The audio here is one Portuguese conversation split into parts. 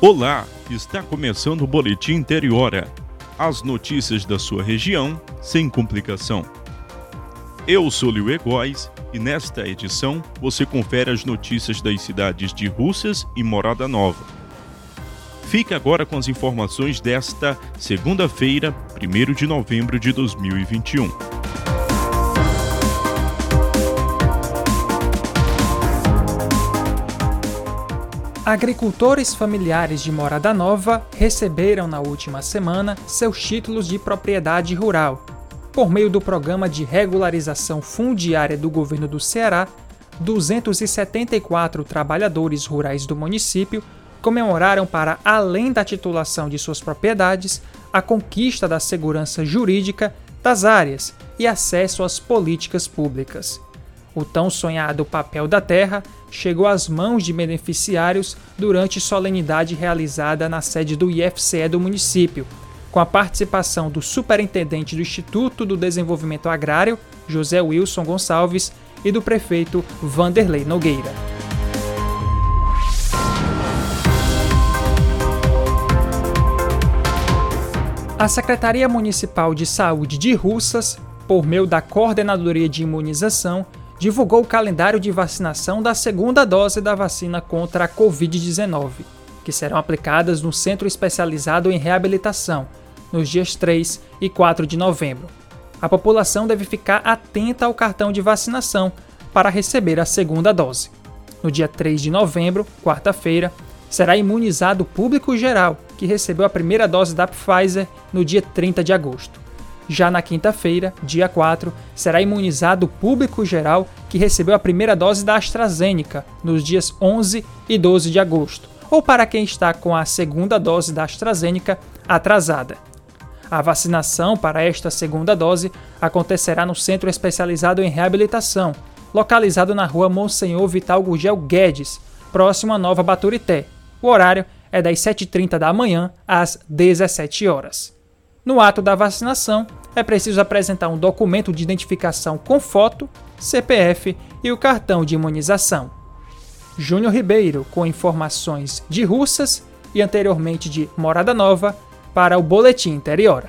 Olá, está começando o Boletim Interiora. As notícias da sua região sem complicação. Eu sou Liu Egóis e nesta edição você confere as notícias das cidades de Russas e Morada Nova. Fique agora com as informações desta segunda-feira, 1 de novembro de 2021. Agricultores familiares de Morada Nova receberam na última semana seus títulos de propriedade rural. Por meio do Programa de Regularização Fundiária do Governo do Ceará, 274 trabalhadores rurais do município comemoraram, para além da titulação de suas propriedades, a conquista da segurança jurídica das áreas e acesso às políticas públicas. O tão sonhado papel da terra chegou às mãos de beneficiários durante solenidade realizada na sede do IFCE do município, com a participação do superintendente do Instituto do Desenvolvimento Agrário, José Wilson Gonçalves, e do prefeito Vanderlei Nogueira. A Secretaria Municipal de Saúde de Russas, por meio da Coordenadoria de Imunização, divulgou o calendário de vacinação da segunda dose da vacina contra a Covid-19, que serão aplicadas no Centro Especializado em Reabilitação, nos dias 3 e 4 de novembro. A população deve ficar atenta ao cartão de vacinação para receber a segunda dose. No dia 3 de novembro, quarta-feira, será imunizado o público geral que recebeu a primeira dose da Pfizer no dia 30 de agosto. Já na quinta-feira, dia 4, será imunizado o público geral que recebeu a primeira dose da AstraZeneca nos dias 11 e 12 de agosto, ou para quem está com a segunda dose da AstraZeneca atrasada. A vacinação para esta segunda dose acontecerá no Centro Especializado em Reabilitação, localizado na rua Monsenhor Vital Gurgel Guedes, próximo à Nova Baturité. O horário é das 7h30 da manhã às 17 horas. No ato da vacinação, é preciso apresentar um documento de identificação com foto, CPF e o cartão de imunização. Júnior Ribeiro, com informações de Russas e anteriormente de Morada Nova, para o Boletim Interior.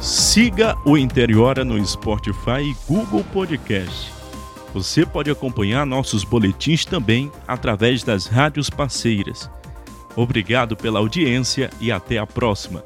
Siga o Interiora no Spotify e Google Podcast. Você pode acompanhar nossos boletins também através das rádios parceiras. Obrigado pela audiência e até a próxima.